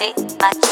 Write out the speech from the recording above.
Music